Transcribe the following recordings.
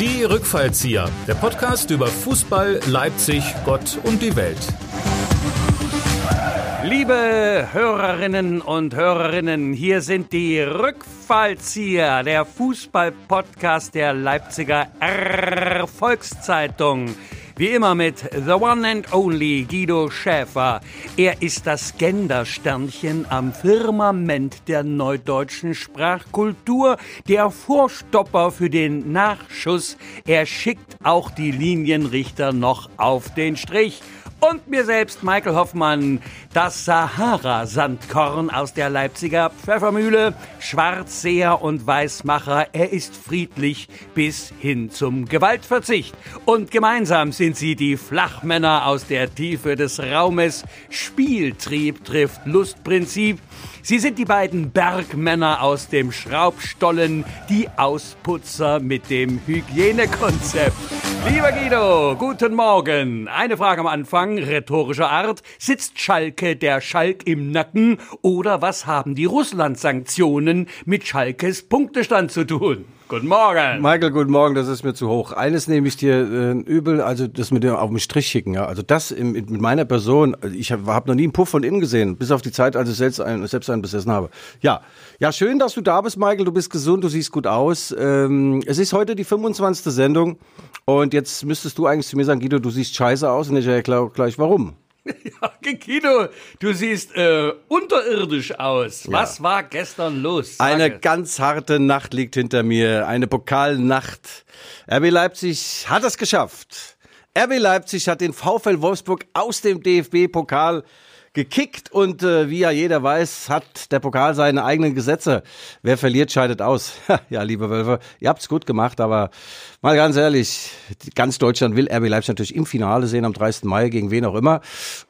Die Rückfallzieher, der Podcast über Fußball, Leipzig, Gott und die Welt. Liebe Hörerinnen und Hörerinnen, hier sind die Rückfallzieher, der Fußball-Podcast der Leipziger Volkszeitung. Wie immer mit The One and Only Guido Schäfer. Er ist das Gendersternchen am Firmament der neudeutschen Sprachkultur, der Vorstopper für den Nachschuss. Er schickt auch die Linienrichter noch auf den Strich und mir selbst, Michael Hoffmann, das Sahara-Sandkorn aus der Leipziger Pfeffermühle, Schwarzseher und Weißmacher. Er ist friedlich bis hin zum Gewaltverzicht. Und gemeinsam sind sie die Flachmänner aus der Tiefe des Raumes. Spieltrieb trifft Lustprinzip. Sie sind die beiden Bergmänner aus dem Schraubstollen, die Ausputzer mit dem Hygienekonzept. Lieber Guido, guten Morgen. Eine Frage am Anfang, rhetorischer Art. Sitzt Schalke der Schalk im Nacken oder was haben die Russland-Sanktionen mit Schalkes Punktestand zu tun? Guten Morgen. Michael, guten Morgen, das ist mir zu hoch. Eines nehme ich dir äh, übel, also das mit dem auf den Strich schicken. Ja. Also das im, mit meiner Person, also ich habe hab noch nie einen Puff von innen gesehen, bis auf die Zeit, als ich selbst, ein, selbst einen besessen habe. Ja, ja, schön, dass du da bist, Michael. Du bist gesund, du siehst gut aus. Ähm, es ist heute die 25. Sendung und jetzt müsstest du eigentlich zu mir sagen, Guido, du siehst scheiße aus und ich erkläre gleich warum. Ja, Guido, du siehst äh, unterirdisch aus. Ja. Was war gestern los? Sage. Eine ganz harte Nacht liegt hinter mir, eine Pokalnacht. RB Leipzig hat es geschafft. RB Leipzig hat den VfL Wolfsburg aus dem DFB-Pokal gekickt und äh, wie ja jeder weiß, hat der Pokal seine eigenen Gesetze. Wer verliert, scheidet aus. ja, liebe Wölfe, ihr habt's gut gemacht, aber mal ganz ehrlich, ganz Deutschland will RB Leipzig natürlich im Finale sehen am 30. Mai, gegen wen auch immer.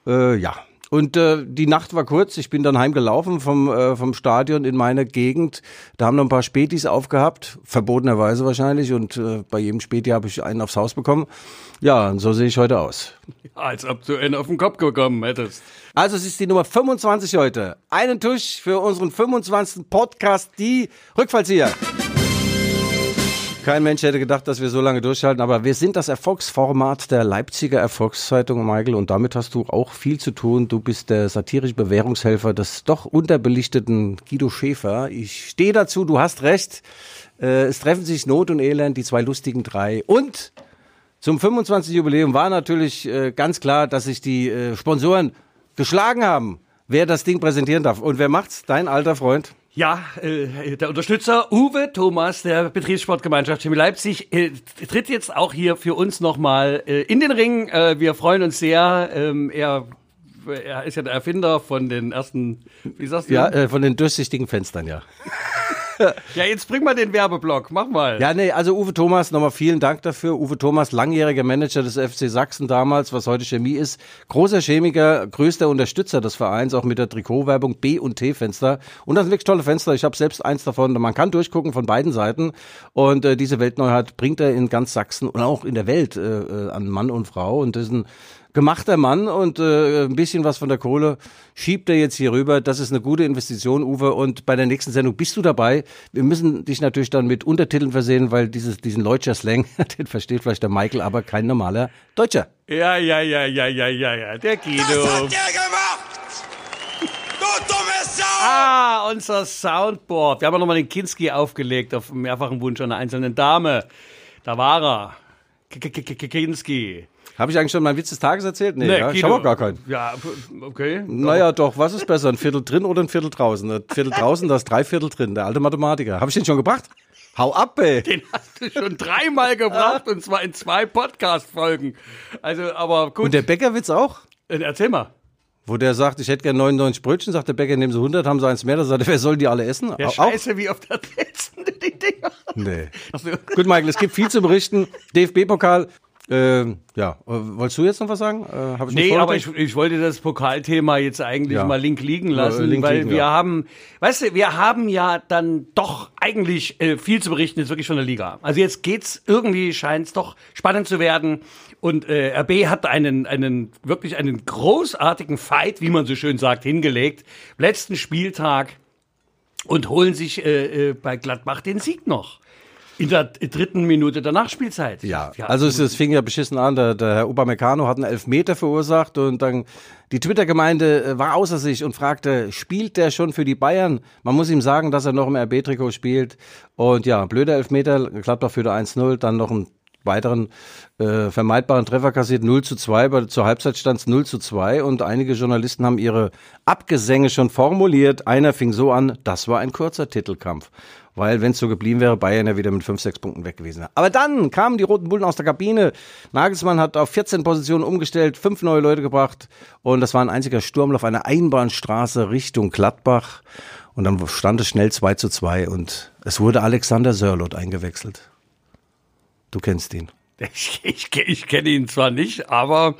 Äh, ja, und äh, die Nacht war kurz. Ich bin dann heimgelaufen vom, äh, vom Stadion in meine Gegend. Da haben noch ein paar Spätis aufgehabt, verbotenerweise wahrscheinlich. Und äh, bei jedem Späti habe ich einen aufs Haus bekommen. Ja, und so sehe ich heute aus. Ja, als ob du einen auf den Kopf bekommen hättest. Also es ist die Nummer 25 heute. Einen Tusch für unseren 25. Podcast, die Rückfallzieher. Kein Mensch hätte gedacht, dass wir so lange durchhalten, aber wir sind das Erfolgsformat der Leipziger Erfolgszeitung, Michael, und damit hast du auch viel zu tun. Du bist der satirische Bewährungshelfer des doch unterbelichteten Guido Schäfer. Ich stehe dazu, du hast recht. Äh, es treffen sich Not und Elend, die zwei lustigen drei. Und zum 25. Jubiläum war natürlich äh, ganz klar, dass sich die äh, Sponsoren geschlagen haben, wer das Ding präsentieren darf. Und wer macht's? Dein alter Freund? Ja, äh, der Unterstützer Uwe Thomas der Betriebssportgemeinschaft Chemie Leipzig äh, tritt jetzt auch hier für uns nochmal äh, in den Ring. Äh, wir freuen uns sehr. Ähm, er, er ist ja der Erfinder von den ersten, wie sagst du? Ja, äh, von den durchsichtigen Fenstern, ja. ja, jetzt bring mal den Werbeblock, mach mal. Ja, nee, also Uwe Thomas, nochmal vielen Dank dafür. Uwe Thomas, langjähriger Manager des FC Sachsen damals, was heute Chemie ist. Großer Chemiker, größter Unterstützer des Vereins, auch mit der Trikotwerbung B und T-Fenster. Und das sind wirklich tolle Fenster. Ich habe selbst eins davon. Man kann durchgucken von beiden Seiten. Und äh, diese Weltneuheit bringt er in ganz Sachsen und auch in der Welt äh, äh an Mann und Frau. Und das ist ein gemachter Mann und äh, ein bisschen was von der Kohle schiebt er jetzt hier rüber. Das ist eine gute Investition, Uwe. Und bei der nächsten Sendung bist du dabei. Wir müssen dich natürlich dann mit Untertiteln versehen, weil dieses, diesen Leutscher Slang, den versteht vielleicht der Michael, aber kein normaler Deutscher. Ja, ja, ja, ja, ja, ja, ja. Der Guido. Was hat der gemacht? Du dumme Sau! Ah, unser Soundboard. Wir haben nochmal den Kinski aufgelegt auf mehrfachen Wunsch einer einzelnen Dame. Da war er. Kinski. Habe ich eigentlich schon meinen Witz des Tages erzählt? Nee, nee ja? ich habe auch gar keinen. Ja, okay. Naja, doch, was ist besser, ein Viertel drin oder ein Viertel draußen? Ein Viertel draußen, da ist drei Viertel drin, der alte Mathematiker. Habe ich den schon gebracht? Hau ab, ey. Den hast du schon dreimal gebracht und zwar in zwei Podcast-Folgen. Also, aber gut. Und der Bäckerwitz auch? Äh, erzähl mal. Wo der sagt, ich hätte gerne 99 Brötchen, sagt der Bäcker, nehmen Sie 100, haben Sie eins mehr. Da sagt er, wer soll die alle essen? Ja, scheiße, wie oft erzählst du die Dinger? Nee. Gut, Michael, es gibt viel zu berichten. DFB-Pokal, ähm, ja, äh, wolltest du jetzt noch was sagen? Äh, hab ich nee, aber ich, ich wollte das Pokalthema jetzt eigentlich ja. mal link liegen lassen, link weil liegen, wir ja. haben, weißt du, wir haben ja dann doch eigentlich äh, viel zu berichten, jetzt wirklich von der Liga. Also jetzt geht's irgendwie, scheint es doch spannend zu werden. Und äh, RB hat einen, einen, wirklich einen großartigen Fight, wie man so schön sagt, hingelegt. Letzten Spieltag und holen sich äh, äh, bei Gladbach den Sieg noch. In der dritten Minute der Nachspielzeit. Ja, also es, es fing ja beschissen an. Der, der Herr Upamecano hat einen Elfmeter verursacht und dann die Twitter-Gemeinde äh, war außer sich und fragte, spielt der schon für die Bayern? Man muss ihm sagen, dass er noch im RB-Trikot spielt. Und ja, blöder Elfmeter, Gladbach führte 1-0, dann noch ein weiteren äh, vermeidbaren Treffer kassiert 0 zu 2, bei, zur Halbzeit stand es 0 zu 2 und einige Journalisten haben ihre Abgesänge schon formuliert. Einer fing so an, das war ein kurzer Titelkampf. Weil, wenn es so geblieben wäre, Bayern ja wieder mit 5, 6 Punkten weg gewesen. Aber dann kamen die Roten Bullen aus der Kabine. Nagelsmann hat auf 14 Positionen umgestellt, fünf neue Leute gebracht. Und das war ein einziger Sturmlauf, eine Einbahnstraße Richtung Gladbach. Und dann stand es schnell 2 zu 2 und es wurde Alexander Sörlot eingewechselt. Du kennst ihn. Ich, ich, ich kenne ihn zwar nicht, aber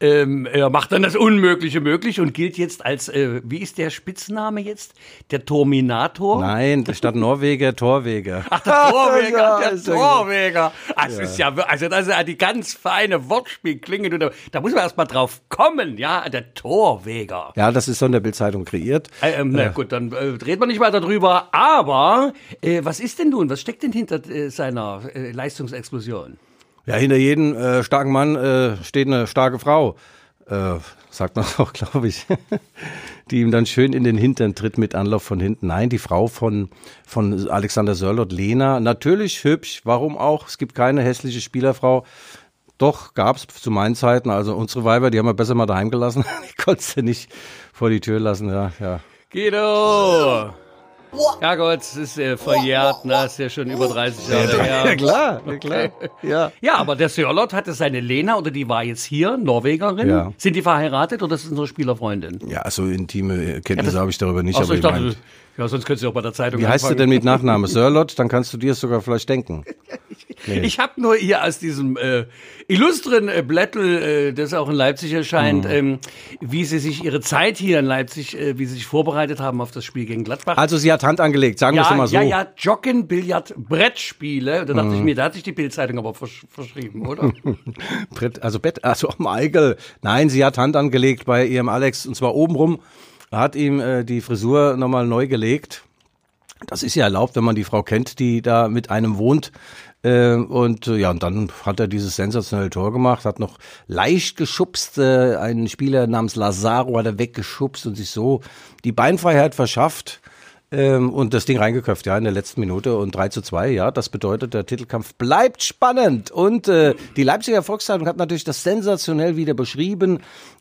ähm, er macht dann das Unmögliche möglich und gilt jetzt als, äh, wie ist der Spitzname jetzt? Der Terminator? Nein, statt Norweger, Torweger. Ach, der Torweger, ja, der Torweger. Also, ja. Ist ja, also das ist ja die ganz feine Wortspielklinge. Da, da muss man erst mal drauf kommen, ja, der Torweger. Ja, das ist so in der Bildzeitung kreiert. Äh, ähm, na gut, dann äh, dreht man nicht weiter drüber. Aber äh, was ist denn nun, was steckt denn hinter äh, seiner äh, Leistungsexplosion? Ja, hinter jedem äh, starken Mann äh, steht eine starke Frau, äh, sagt man auch, glaube ich, die ihm dann schön in den Hintern tritt mit Anlauf von hinten. Nein, die Frau von, von Alexander Sörlot, Lena, natürlich hübsch, warum auch? Es gibt keine hässliche Spielerfrau. Doch, gab's zu meinen Zeiten, also unsere Weiber, die haben wir besser mal daheim gelassen. die konntest du nicht vor die Tür lassen, ja, ja. Guido! Ja Gott, es ist äh, verjährt, ne? Das ist ja schon über 30 Jahre her. Ja klar, ja klar. Ja. ja, aber der Sörlot hatte seine Lena, oder die war jetzt hier, Norwegerin. Ja. Sind die verheiratet oder ist das unsere Spielerfreundin? Ja, so intime Kenntnisse ja, habe ich darüber nicht. Achso, ich dachte, ja, sonst könntest du auch bei der Zeitung Wie heißt du denn mit Nachname? Sörlot? Dann kannst du dir es sogar vielleicht denken. Nee. Ich habe nur hier aus diesem äh, illustren äh, Blättel, äh, das auch in Leipzig erscheint, mhm. ähm, wie sie sich ihre Zeit hier in Leipzig, äh, wie sie sich vorbereitet haben auf das Spiel gegen Gladbach. Also sie hat Hand angelegt, sagen ja, wir es mal so. Ja, ja, Joggen, Billard, Brettspiele. Da dachte mhm. ich mir, da hat sich die Bildzeitung aber versch verschrieben, oder? Brett, also Bett, also Michael. Nein, sie hat Hand angelegt bei ihrem Alex und zwar obenrum hat ihm äh, die Frisur nochmal neu gelegt. Das ist ja erlaubt, wenn man die Frau kennt, die da mit einem wohnt. Äh, und äh, ja, und dann hat er dieses sensationelle Tor gemacht, hat noch leicht geschubst, äh, einen Spieler namens Lazaro hat er weggeschubst und sich so die Beinfreiheit verschafft ähm, und das Ding reingeköpft, ja, in der letzten Minute und 3 zu 2, ja, das bedeutet, der Titelkampf bleibt spannend. Und äh, die Leipziger Volkszeitung hat natürlich das sensationell wieder beschrieben,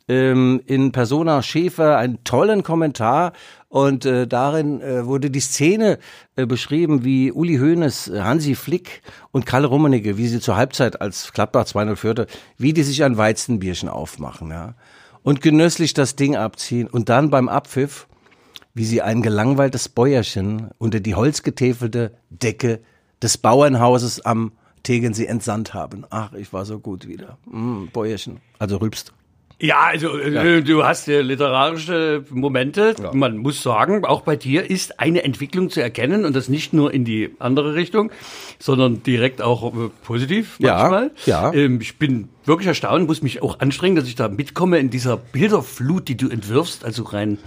ähm, in Persona Schäfer einen tollen Kommentar. Und äh, darin äh, wurde die Szene äh, beschrieben, wie Uli Hoeneß, Hansi Flick und Karl Rummenigge, wie sie zur Halbzeit als Gladbach 2-0 führte, wie die sich ein Weizenbierchen aufmachen, ja. Und genüsslich das Ding abziehen und dann beim Abpfiff, wie sie ein gelangweiltes Bäuerchen unter die holzgetäfelte Decke des Bauernhauses am Tegensee entsandt haben. Ach, ich war so gut wieder. Mm, Bäuerchen. Also rülpst. Ja, also äh, ja. du hast ja literarische Momente. Ja. Man muss sagen, auch bei dir ist eine Entwicklung zu erkennen und das nicht nur in die andere Richtung, sondern direkt auch äh, positiv manchmal. Ja, ja. Ähm, ich bin wirklich erstaunt, muss mich auch anstrengen, dass ich da mitkomme in dieser Bilderflut, die du entwirfst, also rein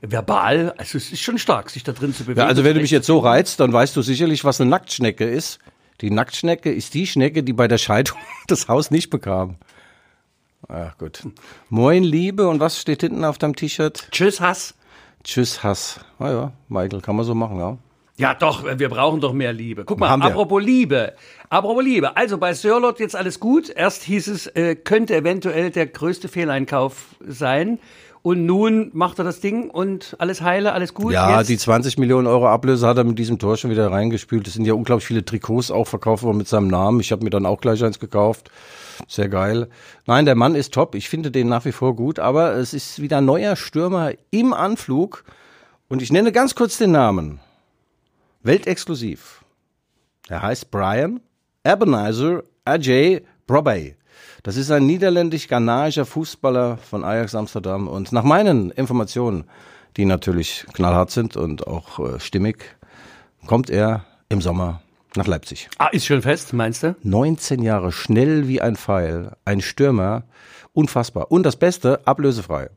verbal. Also es ist schon stark, sich da drin zu bewegen. Ja, also wenn du mich jetzt so reizt, dann weißt du sicherlich, was eine Nacktschnecke ist. Die Nacktschnecke ist die Schnecke, die bei der Scheidung das Haus nicht bekam. Ach gut. Moin Liebe und was steht hinten auf deinem T-Shirt? Tschüss Hass. Tschüss Hass. Ah ja, Michael, kann man so machen, ja. Ja, doch, wir brauchen doch mehr Liebe. Guck mal, apropos Liebe. Apropos Liebe. Also bei Sirlot jetzt alles gut. Erst hieß es, äh, könnte eventuell der größte Fehleinkauf sein. Und nun macht er das Ding und alles heile, alles gut. Ja, Jetzt? die 20 Millionen Euro Ablöse hat er mit diesem Tor schon wieder reingespült. Es sind ja unglaublich viele Trikots auch verkauft worden mit seinem Namen. Ich habe mir dann auch gleich eins gekauft. Sehr geil. Nein, der Mann ist top. Ich finde den nach wie vor gut, aber es ist wieder ein neuer Stürmer im Anflug. Und ich nenne ganz kurz den Namen. Weltexklusiv. Er heißt Brian Ebenezer Ajay Brobey. Das ist ein niederländisch-ghanaischer Fußballer von Ajax Amsterdam. Und nach meinen Informationen, die natürlich knallhart sind und auch äh, stimmig, kommt er im Sommer nach Leipzig. Ah, ist schon fest, meinst du? 19 Jahre, schnell wie ein Pfeil, ein Stürmer, unfassbar. Und das Beste, ablösefrei.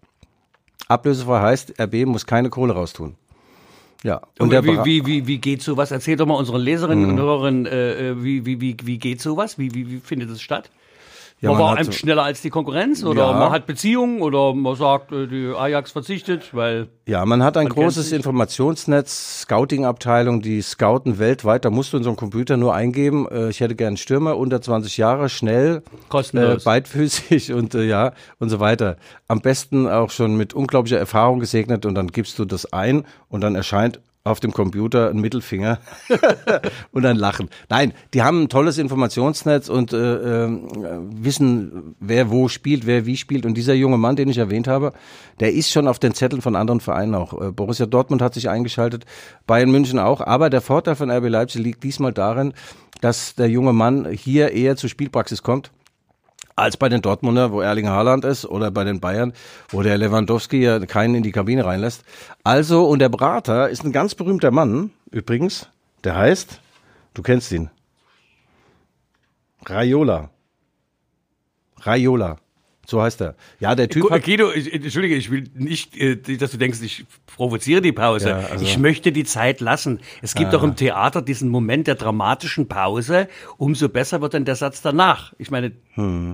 Ablösefrei heißt, RB muss keine Kohle raustun. Ja. Und der wie, wie, wie, wie geht sowas? Erzähl doch mal unseren Leserinnen und Hörern, äh, äh, wie, wie, wie, wie geht sowas? Wie, wie, wie findet es statt? Ja, man, man war so- schneller als die Konkurrenz oder Ja. man hat Beziehungen oder man sagt, äh, die Ajax verzichtet, weil Ja, man hat ein Man großes. Informationsnetz, Scouting-Abteilung, die scouten weltweit. Da musst du in so einem Computer nur eingeben, äh, ich hätte gern einen Stürmer, unter 20 Jahre, schnell, äh, Kostenlos. beidfüßig und äh, ja und so weiter. Am besten auch schon mit unglaublicher Erfahrung gesegnet und dann gibst du das ein und dann erscheint auf dem Computer ein Mittelfinger und ein Lachen. Nein, die haben ein tolles Informationsnetz und äh, äh, wissen, wer wo spielt, wer wie spielt. Und dieser junge Mann, den ich erwähnt habe, der ist schon auf den Zetteln von anderen Vereinen auch. Äh, Borussia Dortmund hat sich eingeschaltet, Bayern München auch. Aber der Vorteil von RB Leipzig liegt diesmal darin, dass der junge Mann hier eher zur Spielpraxis kommt als bei den Dortmunder, wo Erling Haaland ist, oder bei den Bayern, wo der Lewandowski ja keinen in die Kabine reinlässt. Also, und der Berater ist ein ganz berühmter Mann, übrigens, der heißt, du kennst ihn, Raiola. Raiola. So heißt er. Ja, der Typ hat, Guido, ich, entschuldige, ich will nicht, äh, dass du denkst, ich provoziere die Pause. Ja, also- ich möchte die Zeit lassen. Es gibt doch im Theater diesen Moment der dramatischen Pause. Umso besser wird dann der Satz danach. Ich meine,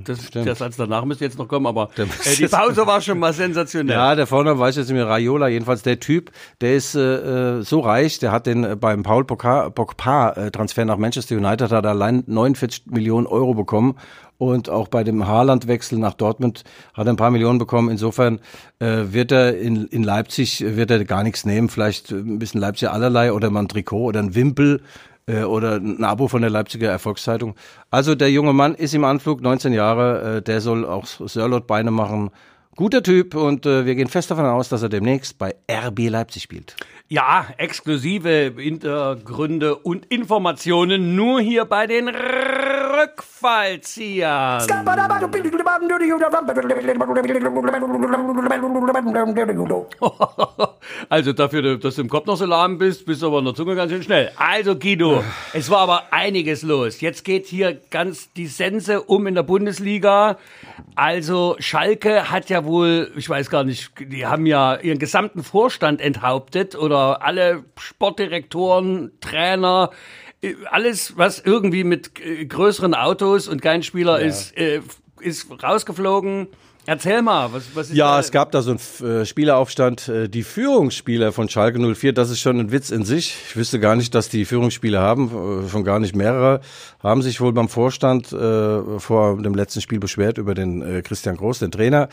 das, der Satz danach müsste jetzt noch kommen, aber äh, die Pause war schon mal sensationell. Ja, der Vorname weiß ich jetzt mehr, Raiola jedenfalls. Der Typ, der ist äh, äh, so reich, der hat den äh, beim Paul Pogba Pogba, äh, Transfer nach Manchester United hat er allein 49 Millionen Euro bekommen und auch bei dem Haaland-Wechsel nach Dortmund hat er ein paar Millionen bekommen. Insofern äh, wird er in, in Leipzig wird er gar nichts nehmen, vielleicht ein bisschen Leipzig allerlei oder mal ein Trikot oder ein Wimpel äh, oder ein Abo von der Leipziger Erfolgszeitung. Also der junge Mann ist im Anflug, 19 Jahre, äh, der soll auch Sörlot Beine machen. Guter Typ und äh, wir gehen fest davon aus, dass er demnächst bei RB Leipzig spielt. Ja, exklusive Hintergründe und Informationen nur hier bei den Rückfallziehern. Also dafür, dass du im Kopf noch so lahm bist, bist du aber in der Zunge ganz schön schnell. Also Guido, es war aber einiges los. Jetzt geht hier ganz die Sense um in der Bundesliga. Also Schalke hat ja wohl, ich weiß gar nicht, die haben ja ihren gesamten Vorstand enthauptet oder alle Sportdirektoren, Trainer, alles, was irgendwie mit äh, größeren Autos und kein Spieler ist, äh, ist rausgeflogen. Erzähl mal, was, was ist Ja, da? es gab da so einen äh, Spieleraufstand. Äh, die Führungsspieler von Schalke 04, das ist schon ein Witz in sich. Ich wüsste gar nicht, dass die Führungsspieler haben, äh, schon gar nicht mehrere, haben sich wohl beim Vorstand äh, vor dem letzten Spiel beschwert über den äh, Christian Groß, den Trainer.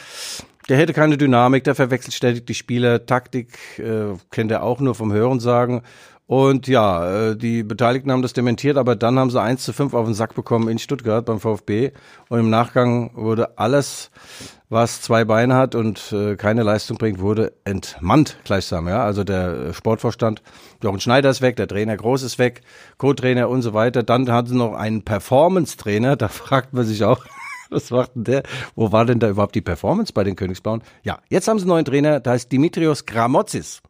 Der hätte keine Dynamik, der verwechselt ständig die Spieler. Taktik äh, kennt er auch nur vom Hörensagen. Und ja, äh, die Beteiligten haben das dementiert, aber dann haben sie 1 zu 5 auf den Sack bekommen in Stuttgart beim VfB. Und im Nachgang wurde alles, was zwei Beine hat und äh, keine Leistung bringt, wurde entmannt gleichsam. Ja? Also der äh, Sportvorstand, Jochen Schneider ist weg, der Trainer Groß ist weg, Co-Trainer und so weiter. Dann hatten sie noch einen Performance-Trainer, da fragt man sich auch, was macht denn der? Wo war denn da überhaupt die Performance bei den Königsblauen? Ja, jetzt haben sie einen neuen Trainer, da heißt Dimitrios Gramotzis.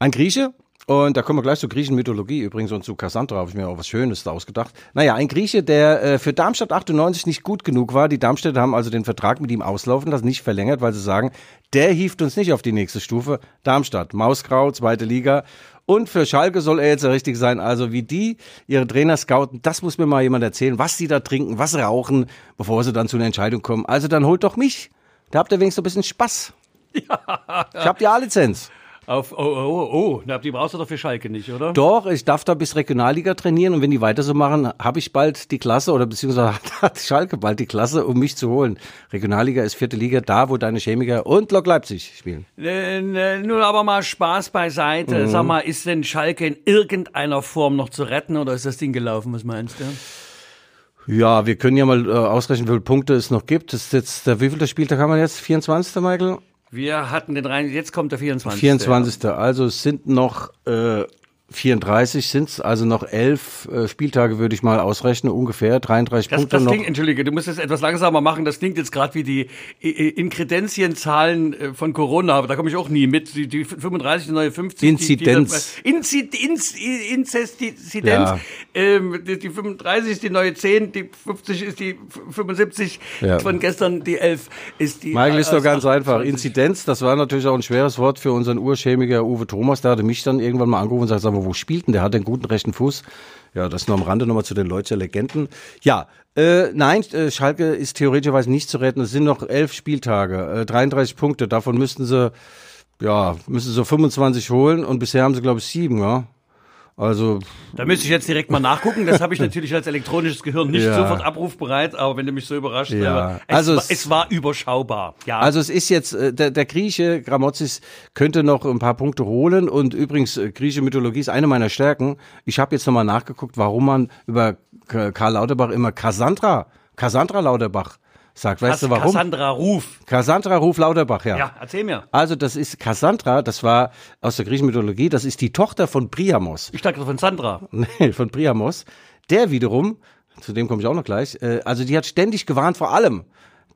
Ein Grieche. Und da kommen wir gleich zur griechischen Mythologie übrigens und zu Cassandra habe ich mir auch was Schönes da ausgedacht. Naja, ein Grieche, der äh, für Darmstadt 98 nicht gut genug war. Die Darmstädter haben also den Vertrag mit ihm auslaufen lassen, nicht verlängert, weil sie sagen, der hieft uns nicht auf die nächste Stufe. Darmstadt, Mausgrau, zweite Liga. Und für Schalke soll er jetzt richtig sein. Also wie die ihre Trainer scouten, das muss mir mal jemand erzählen, was sie da trinken, was rauchen, bevor sie dann zu einer Entscheidung kommen. Also dann holt doch mich. Da habt ihr wenigstens ein bisschen Spaß. Ja. Ich hab die A-Lizenz. Auf, oh, oh, oh, oh, die brauchst du doch für Schalke nicht, oder? Doch, ich darf da bis Regionalliga trainieren und wenn die weiter so machen, habe ich bald die Klasse oder beziehungsweise hat Schalke bald die Klasse, um mich zu holen. Regionalliga ist vierte Liga, da wo deine Chemiker und Lok Leipzig spielen. Äh, nun aber mal Spaß beiseite. Mhm. Sag mal, ist denn Schalke in irgendeiner Form noch zu retten oder ist das Ding gelaufen? Was meinst du? Ja, wir können ja mal äh, ausrechnen, wie viele Punkte es noch gibt. Das ist jetzt, der wievielte Spieltag haben wir jetzt? 24. Michael? Wir hatten den rein, jetzt kommt der 24. 24. Also es sind noch äh, 34 sind es, also noch elf äh, Spieltage würde ich mal ausrechnen, ungefähr 33 Das, Punkte das noch. klingt, entschuldige, du musst es etwas langsamer machen. Das klingt jetzt gerade wie die I- I- Inkredenzienzahlen äh, von Corona, aber da komme ich auch nie mit. Die, die 35, die neue 50. die- Inzidenz. Die, die, Inzid, Inz, Inzidenz. Ja. Ähm, die, die 35 ist die neue 10, die 50 ist die 75. Ja. Von gestern die 11 ist die. Michael ist äh, doch ganz 28. einfach. Inzidenz, das war natürlich auch ein schweres Wort für unseren Urchemiker Uwe Thomas. Der hatte mich dann irgendwann mal angerufen und sagt, wo spielt denn der? Hat den guten rechten Fuß? Ja, das nur am Rande nochmal zu den Leutscher Legenden. Ja, äh, nein, äh, Schalke ist theoretischerweise nicht zu retten. Es sind noch elf Spieltage, äh, 33 Punkte. Davon müssten sie, ja, müssen sie so 25 holen und bisher haben sie, glaube ich, sieben, ja. Also, Da müsste ich jetzt direkt mal nachgucken. Das habe ich natürlich als elektronisches Gehirn nicht Ja. sofort abrufbereit, aber wenn du mich so überrascht, Ja. es, Also war, es- war überschaubar. Ja. Also es ist jetzt, äh, der, der Grieche Gramozis könnte noch ein paar Punkte holen und übrigens, äh, griechische Mythologie ist eine meiner Stärken. Ich habe jetzt nochmal nachgeguckt, warum man über Karl Lauterbach immer Cassandra, Cassandra Lauterbach sagt. Weißt Kass- du warum? Cassandra Ruf. Cassandra Ruf Lauterbach, ja. Ja, erzähl mir. Also das ist Cassandra, das war aus der griechischen Mythologie, das ist die Tochter von Priamos. Ich dachte von Sandra. Nee, von Priamos. Der wiederum, zu dem komme ich auch noch gleich, äh, also die hat ständig gewarnt vor allem.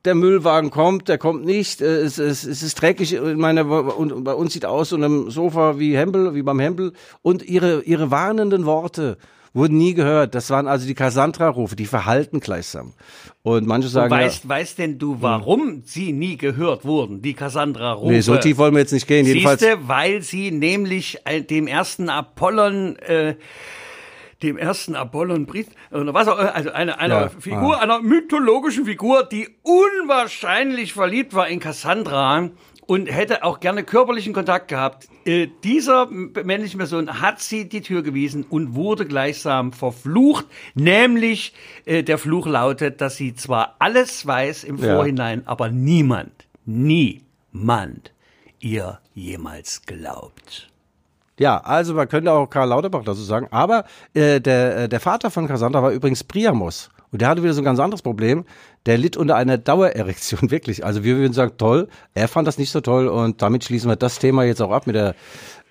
Der Müllwagen kommt, der kommt nicht, äh, es, es, es ist dreckig, in meiner, und bei uns sieht aus so einem Sofa wie Hempel, wie beim Hempel. Und ihre, ihre warnenden Worte wurden nie gehört. Das waren also die Cassandra-Rufe, die verhalten gleichsam. Und manche sagen, ja, Weißt, weißt denn du, warum sie nie gehört wurden, die Cassandra Rufe? nee, so tief wollen wir jetzt nicht gehen. Jedenfalls, Siehste, weil sie nämlich äh, dem ersten Apollon, äh, dem ersten Apollon Brief, oder was auch, also eine, einer Ja, Figur, einer mythologischen Figur, die unwahrscheinlich verliebt war in Cassandra und hätte auch gerne körperlichen Kontakt gehabt. Äh, dieser m- männliche Person hat sie die Tür gewiesen und wurde gleichsam verflucht, nämlich äh, der Fluch lautet, dass sie zwar alles weiß im Ja. Vorhinein, aber niemand, niemand ihr jemals glaubt. Ja, also man könnte auch Karl Lauterbach dazu sagen. Aber äh, der, äh, der Vater von Cassandra war übrigens Priamos. Und der hatte wieder so ein ganz anderes Problem. Der litt unter einer Dauererektion, wirklich. Also wir würden sagen, toll. Er fand das nicht so toll. Und damit schließen wir das Thema jetzt auch ab mit der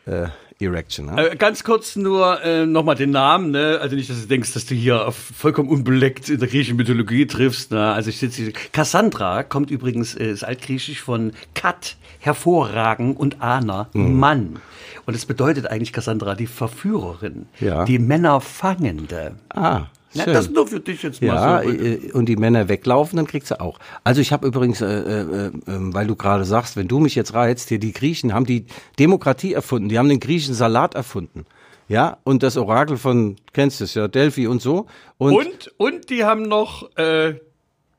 äh, Erection. Ne? Äh, ganz kurz nur äh, nochmal den Namen, ne? Also nicht, dass du denkst, dass du hier auf vollkommen unbeleckt in der griechischen Mythologie triffst. Ne? Also ich sitze hier. Cassandra kommt übrigens, äh, ist altgriechisch von Kat, hervorragen und Ana, Mhm. Mann. Und es bedeutet eigentlich Cassandra die Verführerin, Ja. die Männerfangende. Ah, schön. das nur für dich jetzt mal Ja, so. äh, und die Männer weglaufen, dann kriegt sie auch. Also ich habe übrigens, äh, äh, äh, weil du gerade sagst, wenn du mich jetzt reizt, hier die Griechen haben die Demokratie erfunden, die haben den griechischen Salat erfunden. Ja, und das Orakel von, kennst du es ja, Delphi und so. Und, Und, und die haben noch äh,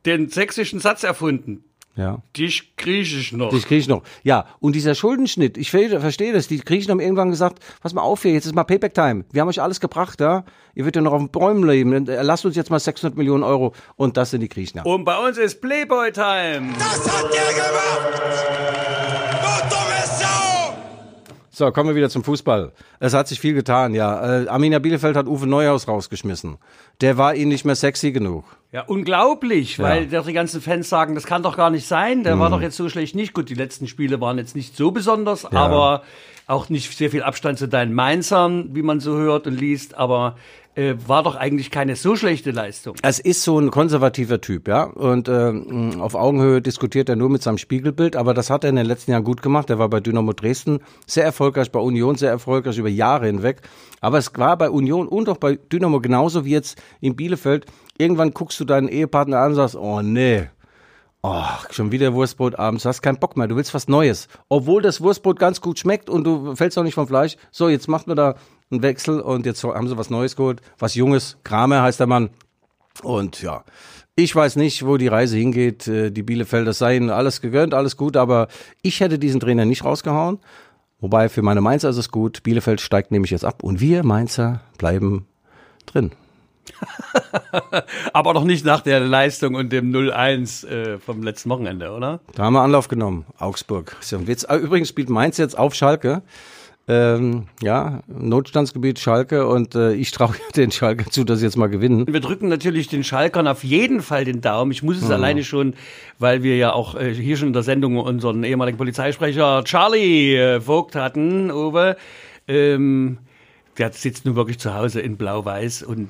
den sächsischen Satz erfunden. Ja. Dich griechisch noch. Die Griechen noch. Ja, und dieser Schuldenschnitt, ich ver- verstehe das. Die Griechen haben irgendwann gesagt, pass mal auf hier, jetzt ist mal Payback-Time. Wir haben euch alles gebracht, ja. Ihr werdet ja noch auf den Bäumen leben. Äh, Lasst uns jetzt mal 600 Millionen Euro. Und das sind die Griechen. Ja. Und bei uns ist Playboy-Time. Das hat der gemacht! So, kommen wir wieder zum Fußball. Es hat sich viel getan, ja. Äh, Arminia Bielefeld hat Uwe Neuhaus rausgeschmissen. Der war ihnen nicht mehr sexy genug. Ja, unglaublich, weil doch die ganzen Fans sagen, das kann doch gar nicht sein. Der Mhm. war doch jetzt so schlecht nicht. Gut, die letzten Spiele waren jetzt nicht so besonders, aber auch nicht sehr viel Abstand zu deinen Mainzern, wie man so hört und liest. Aber äh, war doch eigentlich keine so schlechte Leistung. Es ist so ein konservativer Typ, ja. Und äh, auf Augenhöhe diskutiert er nur mit seinem Spiegelbild, aber das hat er in den letzten Jahren gut gemacht. Er war bei Dynamo Dresden sehr erfolgreich, bei Union sehr erfolgreich über Jahre hinweg. Aber es war bei Union und auch bei Dynamo genauso wie jetzt in Bielefeld. Irgendwann guckst du deinen Ehepartner an und sagst, oh nee, Oh, schon wieder Wurstbrot abends, hast keinen Bock mehr, du willst was Neues. Obwohl das Wurstbrot ganz gut schmeckt und du fällst auch nicht vom Fleisch. So, jetzt macht man da einen Wechsel und jetzt haben sie was Neues geholt, was Junges. Kramer heißt der Mann. Und ja, ich weiß nicht, wo die Reise hingeht. Äh, Die Bielefelder seien alles gegönnt, alles gut, aber ich hätte diesen Trainer nicht rausgehauen. Wobei für meine Mainzer ist es gut. Bielefeld steigt nämlich jetzt ab und wir Mainzer bleiben drin. Aber doch nicht nach der Leistung und dem 0-1 äh, vom letzten Wochenende, oder? Da haben wir Anlauf genommen. Augsburg. Witz. Ah, Übrigens spielt Mainz jetzt auf Schalke. Ähm, ja, Notstandsgebiet Schalke und äh, ich traue den Schalke zu, dass sie jetzt mal gewinnen. Wir drücken natürlich den Schalkern auf jeden Fall den Daumen. Ich muss es alleine schon, weil wir ja auch äh, hier schon in der Sendung unseren ehemaligen Polizeisprecher Charlie äh, Vogt hatten, Uwe. Ähm, der sitzt nun wirklich zu Hause in Blau-Weiß und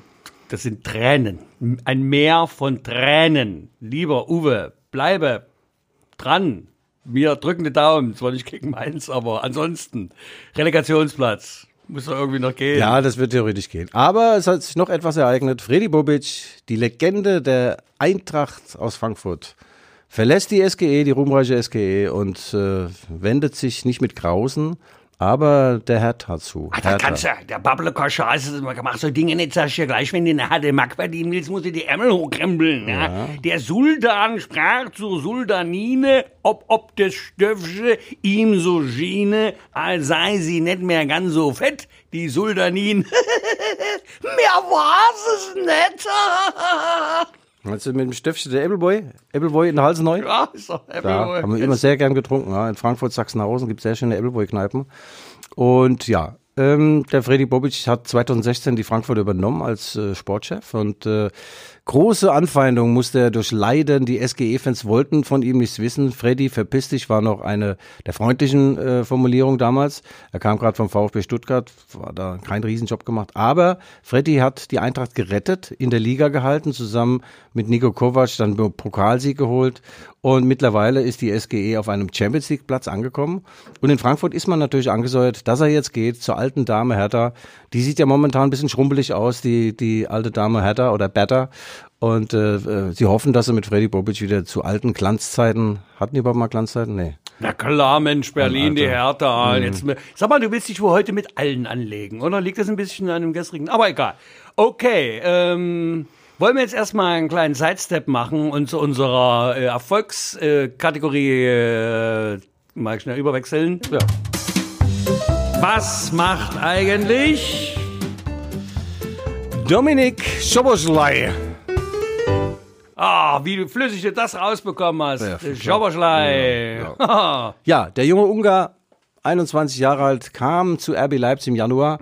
das sind Tränen. Ein Meer von Tränen. Lieber Uwe, bleibe dran. Wir drücken die Daumen. Zwar nicht gegen Mainz, aber ansonsten. Relegationsplatz. Muss doch irgendwie noch gehen. Ja, das wird theoretisch gehen. Aber es hat sich noch etwas ereignet. Freddy Bobic, die Legende der Eintracht aus Frankfurt, verlässt die SGE, die ruhmreiche SGE und äh, wendet sich nicht mit Grausen, aber der Herr zu. Ach, das kannst du, der Babelkoscher, also mach so Dinge nicht, sagst du ja gleich, wenn du eine harte Mack verdienen willst, musst du die Ärmel hochkrempeln. Ja. ja. Der Sultan sprach zur Sultanine, ob, ob das Stöffsche ihm so schiene, als sei sie nicht mehr ganz so fett, die Sultanin. mehr war's es nicht. Du mit dem Stöffchen der Appleboy? Appleboy in der Hals neu? Ja, ist doch Appleboy. Da haben wir immer sehr gern getrunken. Ja. In Frankfurt, Sachsenhausen gibt es sehr schöne Appleboy-Kneipen. Und ja, ähm, der Freddy Bobic hat 2016 die Frankfurt übernommen als äh, Sportchef und äh, Große Anfeindung musste er durchleiden. Die SGE-Fans wollten von ihm nichts wissen. Freddy, verpiss dich, war noch eine der freundlichen äh, Formulierungen damals. Er kam gerade vom VfB Stuttgart, war da kein Riesenjob gemacht. Aber Freddy hat die Eintracht gerettet, in der Liga gehalten, zusammen mit Nico Kovac dann Pokalsieg geholt. Und mittlerweile ist die SGE auf einem Champions League Platz angekommen. Und in Frankfurt ist man natürlich angesäuert, dass er jetzt geht zur alten Dame Hertha. Die sieht ja momentan ein bisschen schrumpelig aus, die, die alte Dame Hertha oder Better. Und äh, äh, sie hoffen, dass sie mit Freddy Bobic wieder zu alten Glanzzeiten, hatten die überhaupt mal Glanzzeiten? Nee. Na klar, Mensch, Berlin, die Hertha. Mhm. Jetzt, sag mal, du willst dich wohl heute mit allen anlegen, oder? Liegt das ein bisschen an dem gestrigen? Aber egal. Okay, ähm, wollen wir jetzt erstmal einen kleinen Sidestep machen und zu unserer äh, Erfolgskategorie äh, mal schnell überwechseln? Ja. Was macht eigentlich Dominik Schoboschlei? Ah, wie flüssig du das rausbekommen hast. Ja, Schoboschlei. Ja, ja. ja, der junge Ungar, 21 Jahre alt, kam zu RB Leipzig im Januar,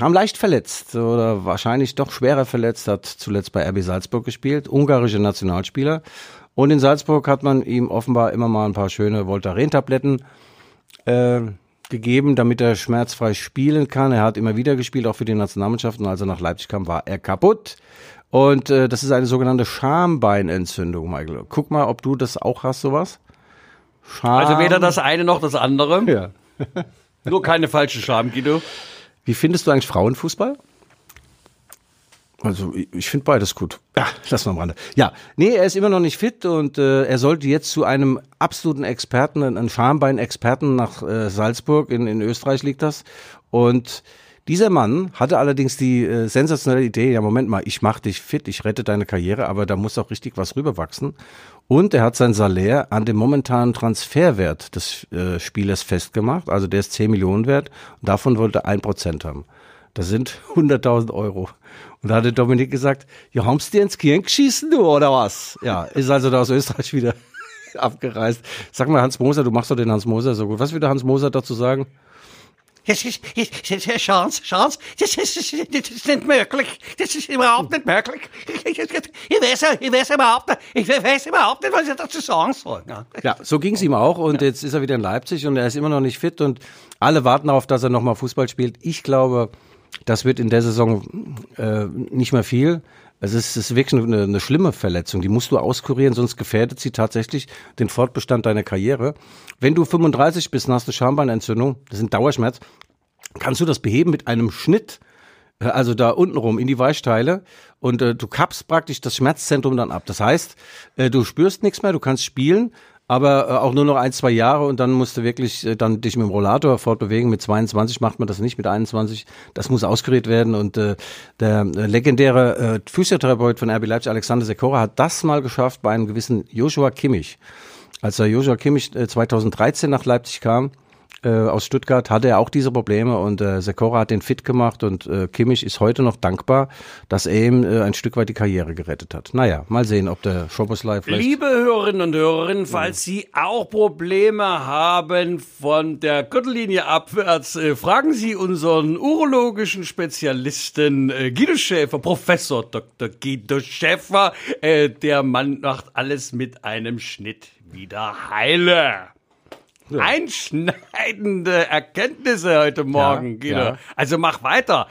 kam leicht verletzt oder wahrscheinlich doch schwerer verletzt, hat zuletzt bei RB Salzburg gespielt, ungarische Nationalspieler. Und in Salzburg hat man ihm offenbar immer mal ein paar schöne Voltaren-Tabletten äh, gegeben, damit er schmerzfrei spielen kann. Er hat immer wieder gespielt, auch für die Nationalmannschaft. Und als er nach Leipzig kam, war er kaputt. Und äh, das ist eine sogenannte Schambeinentzündung, Michael. Guck mal, ob du das auch hast, sowas. Scham also weder das eine noch das andere. Ja. Nur keine falsche Scham, Guido. Wie findest du eigentlich Frauenfußball? Also ich finde beides gut. Ja, lass mal am Rande. Ja, nee, er ist immer noch nicht fit und äh, er sollte jetzt zu einem absoluten Experten, einem Schambein-Experten nach äh, Salzburg, in, in Österreich liegt das. Und dieser Mann hatte allerdings die äh, sensationelle Idee, ja Moment mal, ich mach dich fit, ich rette deine Karriere, aber da muss auch richtig was rüberwachsen. Und er hat sein Salär an dem momentanen Transferwert des äh, Spielers festgemacht, also der ist 10 Millionen wert und davon wollte er ein Prozent haben. Das sind 100.000 Euro. Und da hatte Dominik gesagt, ja, haben's dir ins Kirn geschissen, du, oder was? Ja, ist also da aus Österreich wieder abgereist. Sag mal, Hans Moser, du machst doch den Hans Moser so gut. Was würde Hans Moser dazu sagen? Das ist, Chance, Chance, das ist, das ist nicht möglich. Das ist überhaupt nicht möglich. Ich, weiß, ich weiß überhaupt nicht, ich weiß überhaupt nicht, was ich dazu sagen soll. Ja, so ging's ihm auch und jetzt ist er wieder in Leipzig und er ist immer noch nicht fit und alle warten darauf, dass er nochmal Fußball spielt. Ich glaube, das wird in der Saison äh, nicht mehr viel. Es ist, es ist wirklich eine, eine schlimme Verletzung. Die musst du auskurieren, sonst gefährdet sie tatsächlich den Fortbestand deiner Karriere. Wenn du 35 bist und hast eine Schambeinentzündung, das ist ein Dauerschmerz, kannst du das beheben mit einem Schnitt, äh, also da unten rum in die Weichteile und äh, du kappst praktisch das Schmerzzentrum dann ab. Das heißt, äh, du spürst nichts mehr, du kannst spielen, aber äh, auch nur noch ein, zwei Jahre und dann musst du wirklich äh, dann dich mit dem Rollator fortbewegen. Mit 22 macht man das nicht, mit 21. Das muss ausgerät werden und äh, der äh, legendäre äh, Physiotherapeut von RB Leipzig, Alexander Sekora, hat das mal geschafft bei einem gewissen Joshua Kimmich. Als der Joshua Kimmich äh, 2013 nach Leipzig kam, äh, aus Stuttgart hatte er auch diese Probleme und äh, Sekora hat den fit gemacht und äh, Kimmich ist heute noch dankbar, dass er ihm äh, ein Stück weit die Karriere gerettet hat. Naja, mal sehen, ob der Schoboslai vielleicht... Liebe Hörerinnen und Hörer, falls Sie auch Probleme haben von der Gürtellinie abwärts, äh, fragen Sie unseren urologischen Spezialisten äh, Guido Schäfer, Professor Dr. Guido Schäfer. Äh, der Mann macht alles mit einem Schnitt wieder heile. Einschneidende Erkenntnisse heute Morgen, Ja, ja. Also mach weiter.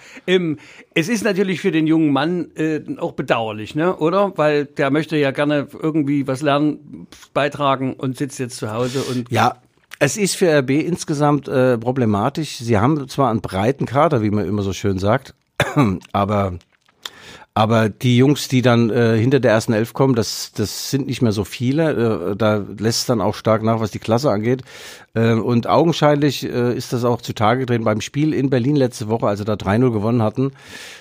Es ist natürlich für den jungen Mann äh, auch bedauerlich, ne? Oder? Weil der möchte ja gerne irgendwie was lernen, beitragen und sitzt jetzt zu Hause und Ja, es ist für RB insgesamt äh, problematisch. Sie haben zwar einen breiten Kader, wie man immer so schön sagt, aber aber die Jungs, die dann äh, hinter der ersten Elf kommen, das, das sind nicht mehr so viele. Äh, da lässt es dann auch stark nach, was die Klasse angeht. Äh, und augenscheinlich äh, ist das auch zutage getreten beim Spiel in Berlin letzte Woche, als sie da 3-0 gewonnen hatten.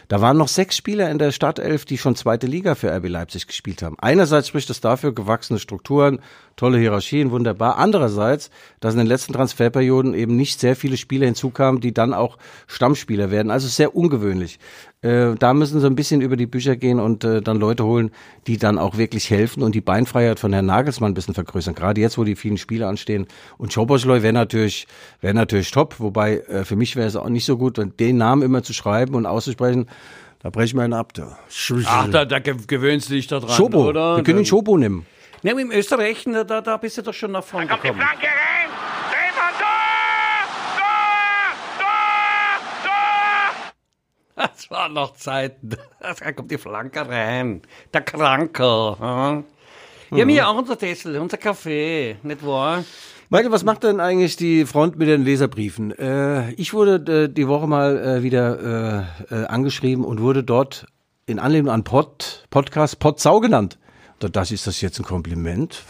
Da waren noch sechs Spieler in der Startelf, die schon zweite Liga für RB Leipzig gespielt haben. Einerseits spricht das dafür, gewachsene Strukturen, tolle Hierarchien, wunderbar. Andererseits, dass in den letzten Transferperioden eben nicht sehr viele Spieler hinzukamen, die dann auch Stammspieler werden. Also sehr ungewöhnlich. Äh, da müssen sie ein bisschen über die Bücher gehen und äh, dann Leute holen, die dann auch wirklich helfen und die Beinfreiheit von Herrn Nagelsmann ein bisschen vergrößern. Gerade jetzt, wo die vielen Spiele anstehen. Und Schoboschleu wäre natürlich, wäre natürlich top, wobei äh, für mich wäre es auch nicht so gut, den Namen immer zu schreiben und auszusprechen. Da breche ich mir einen ab. Da. Ach, da, da ge- gewöhnst du dich da dran, Schobo, oder? wir können ihn Schobo nehmen. Ja, im Österreich, da, da- da bist du doch schon nach vorne Kommt die. Flanke rein. Tor! Das waren noch Zeiten. Da kommt die Flanke rein. Der Kranker. hm? Ja, mir auch unser Tessel, unser Kaffee, nicht wahr? Michael, was macht denn eigentlich die Front mit den Leserbriefen? Äh, ich wurde äh, die Woche mal äh, wieder äh, äh, angeschrieben und wurde dort in Anlehnung an Pod, Podcast Podsau genannt. Da- Das ist das jetzt ein Kompliment?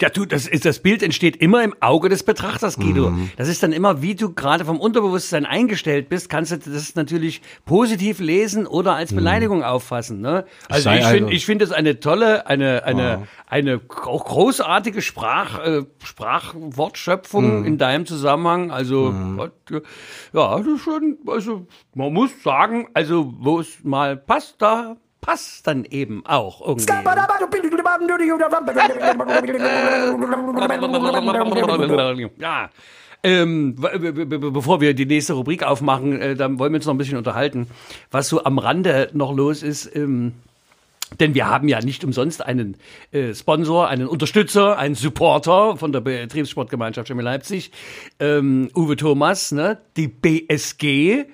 Ja, du, das, ist, das Bild entsteht immer im Auge des Betrachters, Guido. Mhm. Das ist dann immer, wie du gerade vom Unterbewusstsein eingestellt bist, kannst du das natürlich positiv lesen oder als Beleidigung auffassen. Ne? Also Mhm. sei ich also- finde ich finde das eine tolle, eine, eine, eine auch großartige Sprach, äh, Sprachwortschöpfung Mhm. in deinem Zusammenhang. Also, ja, das ist schon, also man muss sagen, also wo es mal passt, da passt dann eben auch irgendwie. Ja. Ähm, bevor wir die nächste Rubrik aufmachen, äh, dann wollen wir uns noch ein bisschen unterhalten, was so am Rande noch los ist. Ähm, denn wir haben ja nicht umsonst einen äh, Sponsor, einen Unterstützer, einen Supporter von der Betriebssportgemeinschaft Chemie Leipzig, ähm, Uwe Thomas, ne? die BSG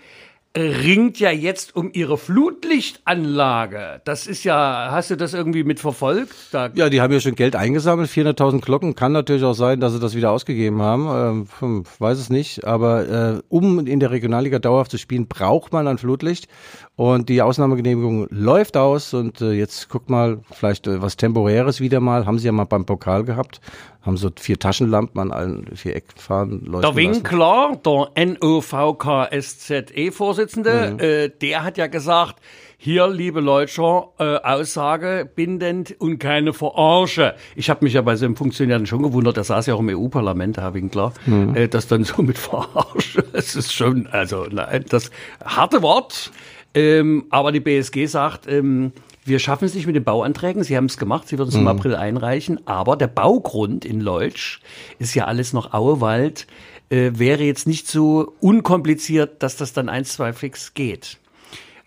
ringt ja jetzt um ihre Flutlichtanlage. Das ist ja, hast du das irgendwie mitverfolgt? Da Ja, die haben ja schon Geld eingesammelt, 400.000 Glocken. Kann natürlich auch sein, dass sie das wieder ausgegeben haben. Ähm, hm, weiß es nicht. Aber äh, um in der Regionalliga dauerhaft zu spielen, braucht man ein Flutlicht. Und die Ausnahmegenehmigung läuft aus. Und äh, jetzt guckt mal, vielleicht äh, was Temporäres wieder mal. Haben sie ja mal beim Pokal gehabt. Haben so vier Taschenlampen an allen vier Eckfahnen leuchten Der lassen. Winkler, der NOVKSZE-Vorsitzende, Mhm. äh, der hat ja gesagt, hier, liebe Leutscher, äh, Aussage bindend und keine Verarsche. Ich habe mich ja bei so einem Funktionär dann schon gewundert, der saß ja auch im EU-Parlament, Herr Winkler, Mhm. äh, das dann so mit Verarsche, es ist schon, also nein, das harte Wort, ähm, aber die BSG sagt, ähm, wir schaffen es nicht mit den Bauanträgen. Sie haben es gemacht, Sie würden es im April einreichen. Aber der Baugrund in Leutsch ist ja alles noch Auewald. Äh, wäre jetzt nicht so unkompliziert, dass das dann eins, zwei fix geht.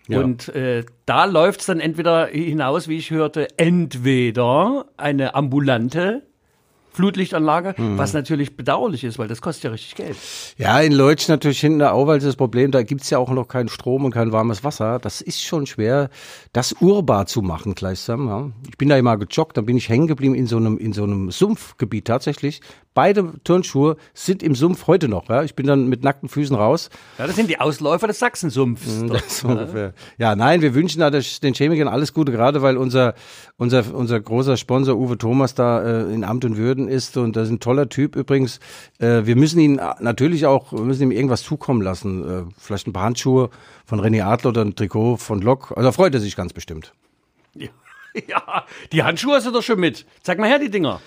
Und äh, da läuft es dann entweder hinaus, wie ich hörte, entweder eine ambulante Flutlichtanlage, was natürlich bedauerlich ist, weil das kostet ja richtig Geld. Ja, in Leutsch natürlich hinten der Auwald ist das Problem, da gibt's ja auch noch keinen Strom und kein warmes Wasser. Das ist schon schwer, das urbar zu machen gleichsam. Ja. Ich bin da immer gejoggt, dann bin ich hängen geblieben in so einem, in so einem Sumpfgebiet tatsächlich. Beide Turnschuhe sind im Sumpf heute noch. Ja. Ich bin dann mit nackten Füßen raus. Ja, das sind die Ausläufer des Sachsensumpfs. Das ist ungefähr. Ja, nein, wir wünschen da den Chemikern alles Gute, gerade weil unser, unser, unser großer Sponsor Uwe Thomas da äh, in Amt und Würden ist und das ist ein toller Typ übrigens. Äh, wir müssen ihn natürlich auch, wir müssen ihm irgendwas zukommen lassen. Äh, vielleicht ein paar Handschuhe von René Adler oder ein Trikot von Lok. Also freut er sich ganz bestimmt. Ja, die Handschuhe hast du doch schon mit. Zeig mal her, die Dinger.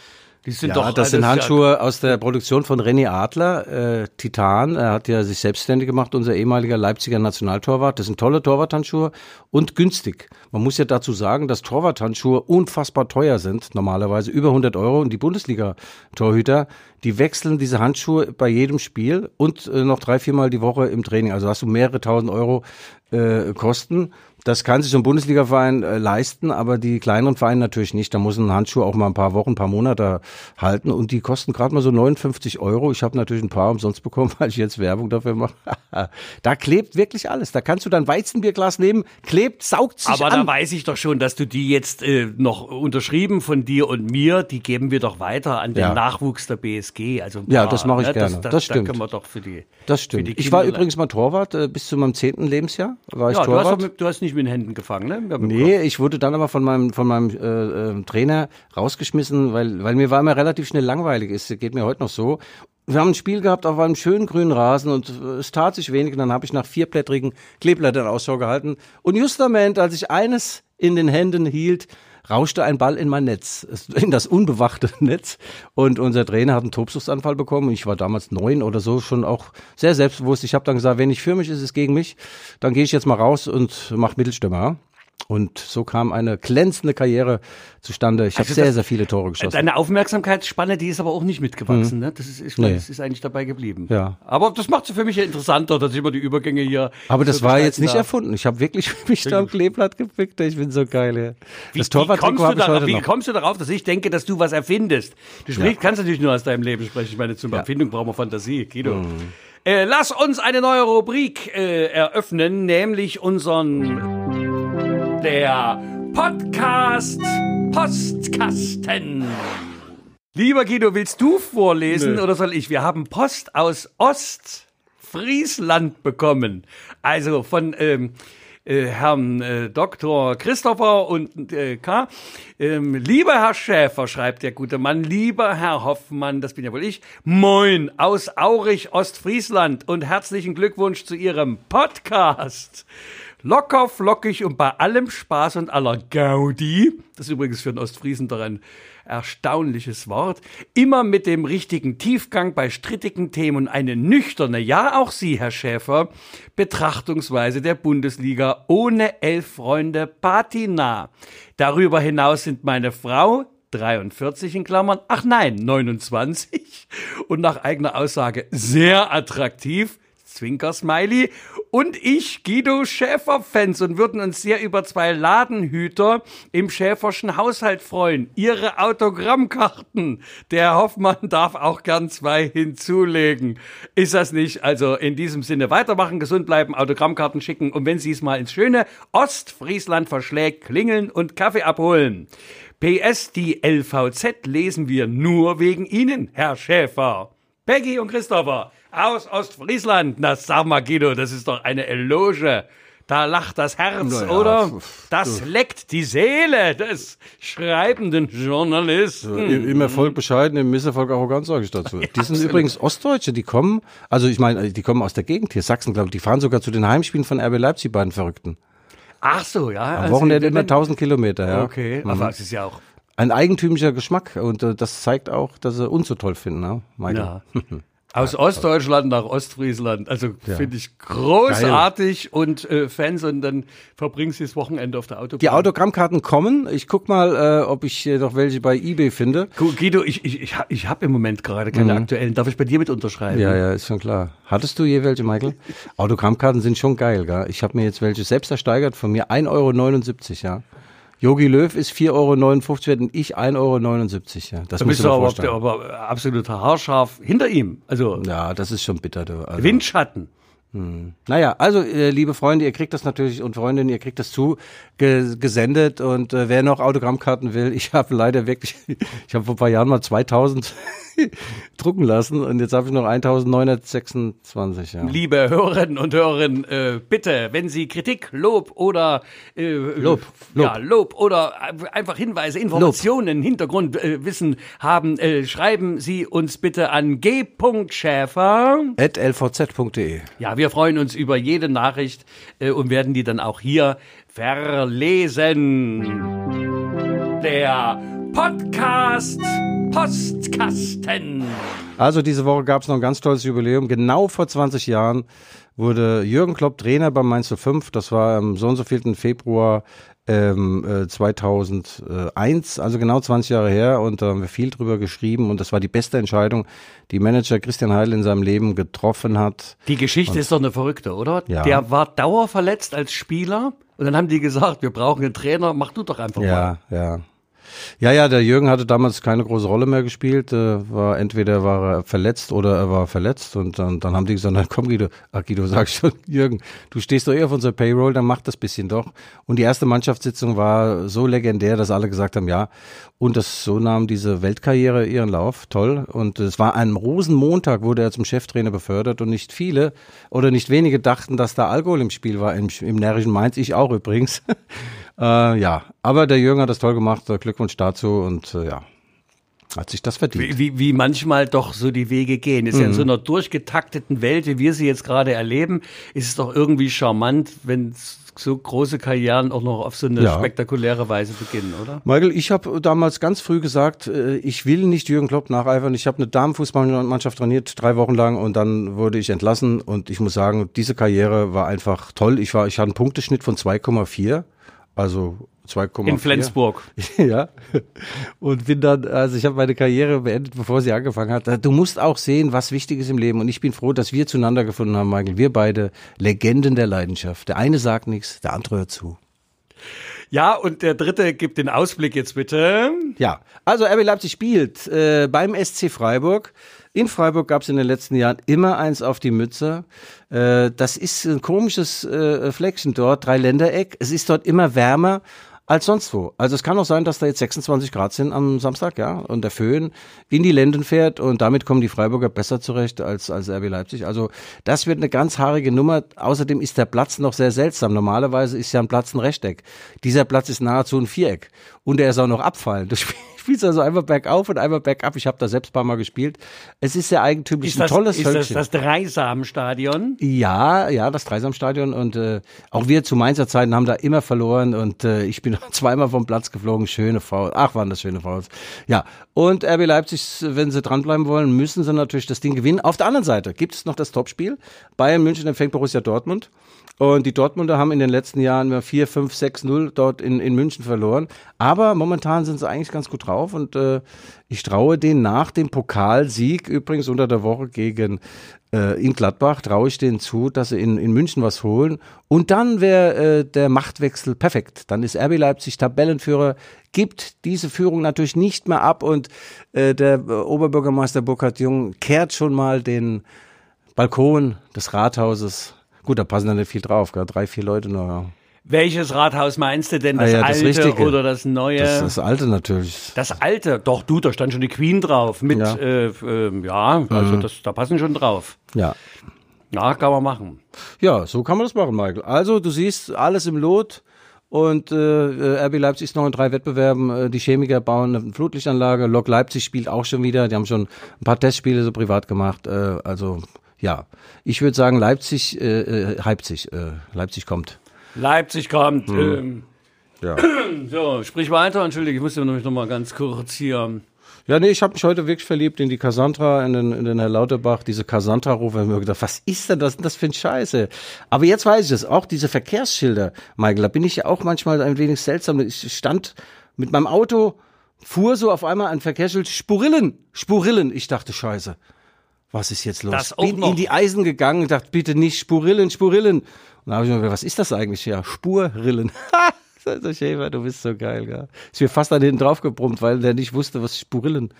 Die sind Ja, doch. das sind Handschuhe aus der Produktion von René Adler, äh, Titan. Er hat ja sich selbstständig gemacht, unser ehemaliger Leipziger Nationaltorwart. Das sind tolle Torwarthandschuhe und günstig. Man muss ja dazu sagen, dass Torwarthandschuhe unfassbar teuer sind, normalerweise über 100 Euro. Und die Bundesliga-Torhüter, die wechseln diese Handschuhe bei jedem Spiel und äh, noch drei, viermal die Woche im Training. Also hast du mehrere tausend Euro äh, Kosten. Das kann sich so ein Bundesliga-Verein äh, leisten, aber die kleineren Vereine natürlich nicht. Da muss ein Handschuh auch mal ein paar Wochen, ein paar Monate halten und die kosten gerade mal so 59 Euro. Ich habe natürlich ein paar umsonst bekommen, weil ich jetzt Werbung dafür mache. da klebt wirklich alles. Da kannst du dein Weizenbierglas nehmen, klebt, saugt sich Aber an. da weiß ich doch schon, dass du die jetzt äh, noch unterschrieben von dir und mir, die geben wir doch weiter an den Ja. Nachwuchs der BSG. Also ein Ja, paar, das mache ich ne? gerne. Das, das, Das Da stimmt. können wir doch für die. das stimmt. die Ich war übrigens mal Torwart äh, bis zu meinem zehnten Lebensjahr. War ich Ja, du hast, Torwart. doch mit, du hast nicht mit den Händen gefangen, ne? Nee, ich wurde dann aber von meinem von meinem äh, äh, Trainer rausgeschmissen, weil weil mir war immer relativ schnell langweilig. Es geht mir heute noch so. Wir haben ein Spiel gehabt auf einem schönen grünen Rasen und äh, es tat sich wenig. Und dann habe ich nach vierblättrigen Kleeblättern Ausschau gehalten. Und justament, als ich eines in den Händen hielt, rauschte ein Ball in mein Netz, in das unbewachte Netz. Und unser Trainer hat einen Tobsuchtsanfall bekommen. Ich war damals neun oder so, schon auch sehr selbstbewusst. Ich habe dann gesagt, wenn nicht für mich ist, ist es gegen mich. Dann gehe ich jetzt mal raus und mache Mittelstürmer. Und so kam eine glänzende Karriere zustande. Ich habe Also sehr, das- sehr viele Tore geschossen. Deine Aufmerksamkeitsspanne, die ist aber auch nicht mitgewachsen, ne? Das ist, ist, Nee. das ist eigentlich dabei geblieben. Ja. Aber das macht es für mich ja interessanter, dass ich immer die Übergänge hier. Aber das so war jetzt nicht darf. erfunden. Ich habe wirklich mich da am Kleeblatt gepickt. Ich bin so geil. Ja. Wie, das Torwarttrikot du habe ich darauf, heute wie noch. kommst du darauf, dass ich denke, dass du was erfindest? Du sprichst, kannst natürlich nur aus deinem Leben sprechen. Ich meine, zum Erfindung brauchen wir Fantasie, Guido. Mhm. Äh, lass uns eine neue Rubrik äh, eröffnen, nämlich unseren der Podcast Postkasten. Lieber Guido, willst du vorlesen Nö. oder soll ich? Wir haben Post aus Ostfriesland bekommen. Also von ähm, äh, Herrn äh, Dr. Christopher und äh, K. Ähm, lieber Herr Schäfer, schreibt der gute Mann, lieber Herr Hoffmann, das bin ja wohl ich, moin aus Aurich, Ostfriesland und herzlichen Glückwunsch zu Ihrem Podcast. Locker, flockig und bei allem Spaß und aller Gaudi. Das ist übrigens für einen Ostfriesen doch ein erstaunliches Wort. Immer mit dem richtigen Tiefgang bei strittigen Themen und eine nüchterne, ja auch Sie, Herr Schäfer, Betrachtungsweise der Bundesliga ohne elf Freunde Patina. Darüber hinaus sind meine Frau 43 in Klammern, ach nein, 29 und nach eigener Aussage sehr attraktiv, Zwinker-Smiley und ich, Guido Schäfer-Fans und würden uns sehr über zwei Ladenhüter im Schäferschen Haushalt freuen. Ihre Autogrammkarten. Der Hoffmann darf auch gern zwei hinzulegen. Ist das nicht? Also in diesem Sinne weitermachen, gesund bleiben, Autogrammkarten schicken und wenn Sie es mal ins schöne Ostfriesland verschlägt, klingeln und Kaffee abholen. PS, die LVZ lesen wir nur wegen Ihnen, Herr Schäfer. Peggy und Christopher aus Ostfriesland. Na, sag mal, Guido, das ist doch eine Eloge. Da lacht das Herz, ja, oder? Das leckt die Seele des schreibenden Journalisten. Im im Erfolg bescheiden, im Misserfolg arrogant, sage ich dazu. die sind übrigens Ostdeutsche, die kommen, also ich meine, die kommen aus der Gegend hier, Sachsen, glaube ich, die fahren sogar zu den Heimspielen von RB Leipzig, beiden Verrückten. Ach so, ja. Am Wochenende immer 1000 Kilometer, ja. Okay, aber es ist ja auch. Ein eigentümlicher Geschmack und äh, das zeigt auch, dass sie uns so toll finden, ne, Michael? Ja. Aus Ostdeutschland nach Ostfriesland. Also finde ich großartig und äh, Fans und dann verbringst du das Wochenende auf der Autobahn. Die Autogrammkarten kommen. Ich guck mal, äh, ob ich hier noch welche bei eBay finde. Gu- Guido, ich, ich, ich, ich habe im Moment gerade keine aktuellen. Darf ich bei dir mit unterschreiben? Mhm. Ja, ja, ist schon klar. Hattest du je welche, Michael? Autogrammkarten sind schon geil, gell? Ich habe mir jetzt welche selbst ersteigert, von mir 1,79 Euro, ja. Yogi Löw ist 4,59 Euro wert und ich 1,79 Euro, ja. Das Da bist du aber, aber absoluter haarscharf hinter ihm. Also Ja, das ist schon bitter, du. Also, Windschatten. Naja, also äh, liebe Freunde, ihr kriegt das natürlich und Freundinnen, ihr kriegt das zu ge gesendet und äh, wer noch Autogrammkarten will, ich habe leider wirklich, ich habe vor ein paar Jahren mal 2000 drucken lassen und jetzt habe ich noch 1926. Ja. Liebe Hörerinnen und Hörer, äh, bitte, wenn Sie Kritik, Lob oder äh, Lob, Ja, Lob oder einfach Hinweise, Informationen, Hintergrundwissen äh, Wissen haben, äh, schreiben Sie uns bitte an g.schäfer. At lvz.de. Wir freuen uns über jede Nachricht äh, und werden die dann auch hier verlesen. Der Podcast Postkasten. Also diese Woche gab es noch ein ganz tolles Jubiläum. Genau vor 20 Jahren wurde Jürgen Klopp Trainer beim Mainz 05. Das war am so und so 4. Februar ähm, äh, 2001, also genau 20 Jahre her und da haben wir viel drüber geschrieben und das war die beste Entscheidung, die Manager Christian Heidel in seinem Leben getroffen hat. Die Geschichte ist doch eine verrückte, oder? Ja. Der war dauerverletzt als Spieler und dann haben die gesagt, wir brauchen einen Trainer, mach du doch einfach mal. Ja, ja. Ja, ja, der Jürgen hatte damals keine große Rolle mehr gespielt. Äh, war entweder war er verletzt oder er war verletzt und dann, dann haben die gesagt, na komm Guido, ach Guido, sag schon, Jürgen, du stehst doch eh auf unserer Payroll, dann mach das bisschen doch. Und die erste Mannschaftssitzung war so legendär, dass alle gesagt haben, ja. Und das so nahm diese Weltkarriere ihren Lauf, toll. Und es war ein Rosenmontag, wurde er zum Cheftrainer befördert und nicht viele oder nicht wenige dachten, dass da Alkohol im Spiel war im, im närrischen Mainz, ich auch übrigens. Äh, ja, aber der Jürgen hat das toll gemacht. Äh, Glückwunsch dazu und äh, ja, hat sich das verdient. Wie, wie, wie manchmal doch so die Wege gehen. Ist ja in Mhm. so einer durchgetakteten Welt, wie wir sie jetzt gerade erleben, ist es doch irgendwie charmant, wenn so große Karrieren auch noch auf so eine Ja. spektakuläre Weise beginnen, oder? Michael, ich habe damals ganz früh gesagt, äh, ich will nicht Jürgen Klopp nacheifern. Ich habe eine Damenfußballmannschaft trainiert, drei Wochen lang und dann wurde ich entlassen und ich muss sagen, diese Karriere war einfach toll. Ich war, ich hatte einen Punkteschnitt von 2,4, also 2,4. In Flensburg. ja. Und bin dann, also ich habe meine Karriere beendet, bevor sie angefangen hat. Du musst auch sehen, was wichtig ist im Leben. Und ich bin froh, dass wir zueinander gefunden haben, Michael. Wir beide Legenden der Leidenschaft. Der eine sagt nichts, der andere hört zu. Ja, und der dritte gibt den Ausblick jetzt bitte. Ja, also RB Leipzig spielt äh, beim SC Freiburg. In Freiburg gab es in den letzten Jahren immer eins auf die Mütze. Äh, das ist ein komisches äh, Fleckchen dort, Dreiländereck. Es ist dort immer wärmer als sonst wo. Also es kann auch sein, dass da jetzt 26 Grad sind am Samstag, ja, und der Föhn in die Lenden fährt und damit kommen die Freiburger besser zurecht als, als RB Leipzig. Also das wird eine ganz haarige Nummer. Außerdem ist der Platz noch sehr seltsam. Normalerweise ist ja ein Platz ein Rechteck. Dieser Platz ist nahezu ein Viereck. Und er ist auch noch abfallend. Du spiel- spielst also einmal bergauf und einmal bergab. Ich habe da selbst ein paar Mal gespielt. Es ist sehr eigentümlich, Ist ein das, tolles ist das Völkchen. das Dreisamstadion? Ja, ja, das Dreisamstadion und äh, auch wir zu Mainzer Zeiten haben da immer verloren und äh, ich bin zweimal vom Platz geflogen, schöne Fouls. Ach, waren das schöne Fouls. Ja, und RB Leipzig, wenn sie dranbleiben wollen, müssen sie natürlich das Ding gewinnen. Auf der anderen Seite gibt es noch das Topspiel. Bayern München empfängt Borussia Dortmund. Und die Dortmunder haben in den letzten Jahren immer 4, 5, 6, 0 dort in, in München verloren. Aber momentan sind sie eigentlich ganz gut drauf und äh, ich traue denen nach dem Pokalsieg, übrigens unter der Woche gegen äh, in Gladbach, traue ich denen zu, dass sie in, in München was holen. Und dann wäre äh, der Machtwechsel perfekt. Dann ist RB Leipzig Tabellenführer, gibt diese Führung natürlich nicht mehr ab und äh, der Oberbürgermeister Burkhard Jung kehrt schon mal den Balkon des Rathauses. Gut, da passen dann nicht viel drauf, gell? drei, vier Leute nur. Welches Rathaus meinst du denn? Das, Ah ja, das alte Richtige. oder das neue? Das Das, das alte natürlich. alte. Doch, du, da stand schon die Queen drauf. Mit, Ja. äh, äh, ja, also das, da passen schon drauf. Ja. Ja, kann man machen. Ja, so kann man das machen, Michael. Also, du siehst alles im Lot. Und äh, RB Leipzig ist noch in drei Wettbewerben. Äh, die Chemiker bauen eine Flutlichtanlage. Lok Leipzig spielt auch schon wieder. Die haben schon ein paar Testspiele so privat gemacht. Äh, also ja, ich würde sagen, Leipzig, äh, äh, Leipzig, äh, Leipzig kommt. Leipzig kommt. Hm. Ähm, Ja. so, sprich weiter. Entschuldige, ich muss nämlich noch mal ganz kurz hier. Ja, nee, ich habe mich heute wirklich verliebt in die Cassandra, in den, in den Herr Lauterbach, diese Cassandra-Rufe. Ich mir gedacht, was ist denn das, das für ein Scheiße? Aber jetzt weiß ich es, auch diese Verkehrsschilder, Michael, da bin ich ja auch manchmal ein wenig seltsam. Ich stand mit meinem Auto, fuhr so auf einmal ein Verkehrsschild, Spurillen, Spurillen. Ich dachte, Scheiße, was ist jetzt los? Das auch bin noch. in die Eisen gegangen und dachte, bitte nicht Spurillen, Spurillen. Und da habe ich mir gedacht, was ist das eigentlich? Ja, Spurrillen. So Schäfer, du bist so geil, gell? Ist mir fast an hinten drauf gebrummt, weil der nicht wusste, was Spurillen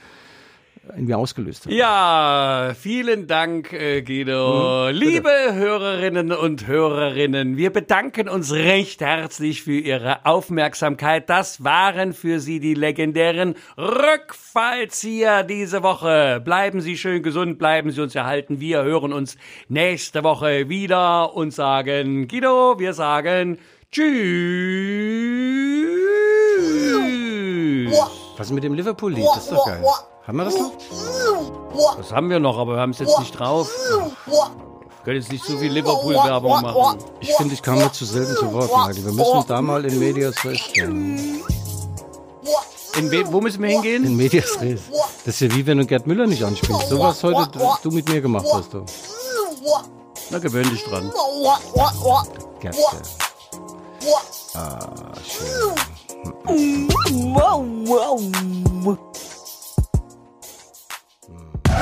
mir ausgelöst hat. Ja, vielen Dank, äh, Guido. Hm, Liebe Hörerinnen und Hörerinnen, wir bedanken uns recht herzlich für Ihre Aufmerksamkeit. Das waren für Sie die legendären Rückfallzieher diese Woche. Bleiben Sie schön gesund, bleiben Sie uns erhalten. Wir hören uns nächste Woche wieder und sagen, Guido, wir sagen Tschüss. Was ist mit dem Liverpool-Lied? Das ist doch geil. Haben wir das noch? Das haben wir noch, aber wir haben es jetzt nicht drauf. Wir können jetzt nicht so viel Liverpool-Werbung machen. Ich finde, ich kam mir zu selten zu Wort, Michael. Wir müssen da mal in Medias Res gehen. In We wo müssen wir hingehen? In Medias Res. Das ist ja wie wenn du Gerd Müller nicht anspielst. So was heute du mit mir gemacht hast, du. Na, gewöhn dich dran. Gerd. Ah, schön.